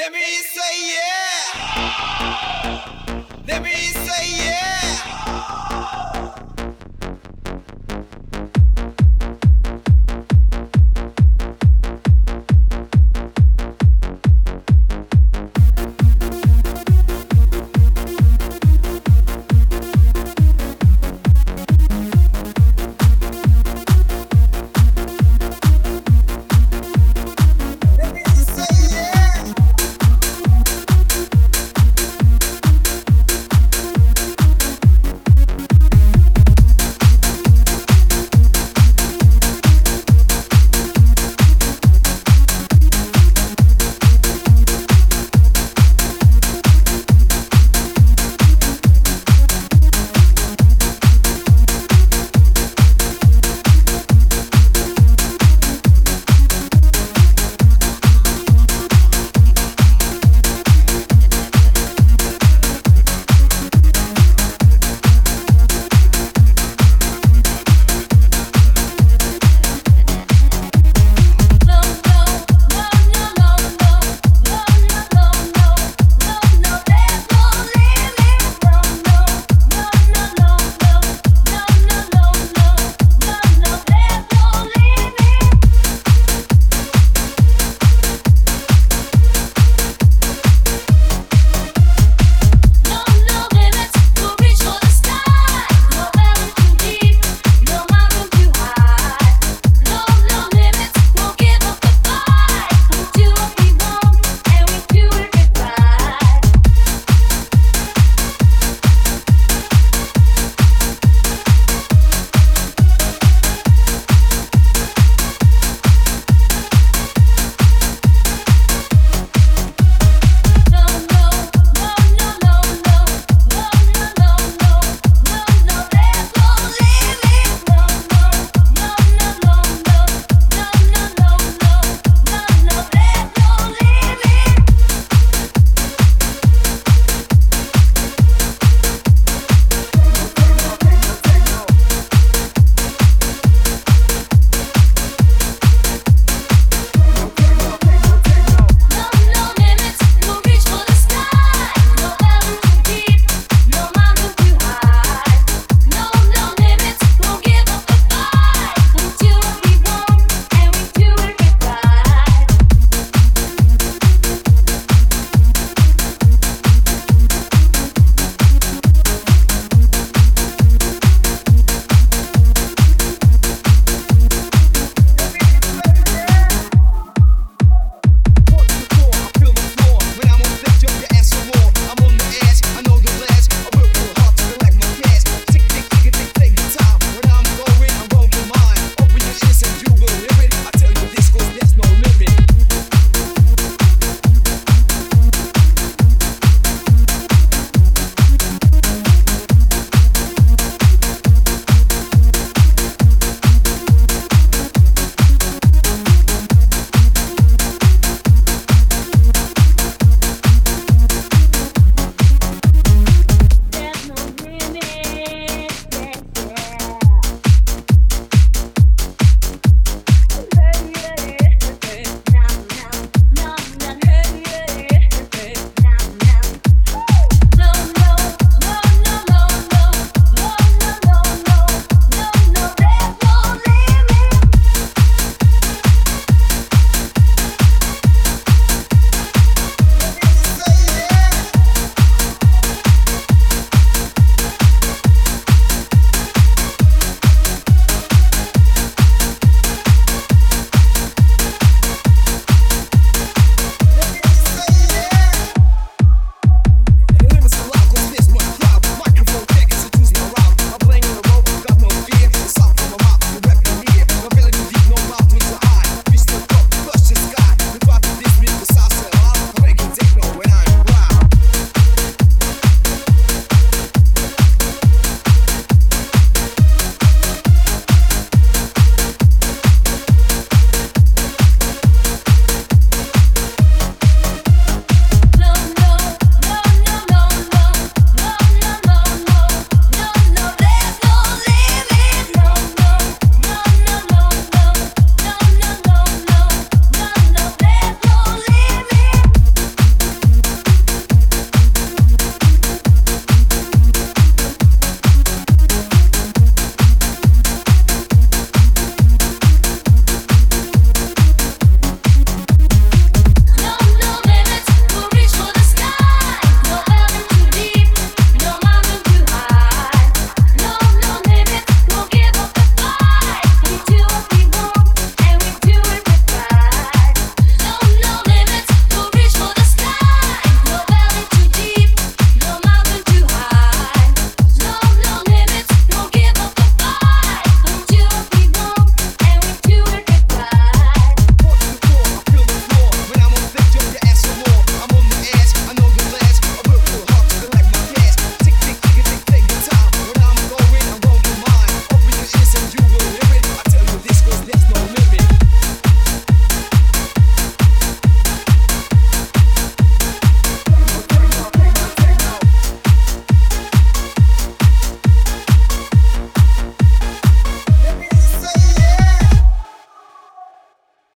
Let me say yeah.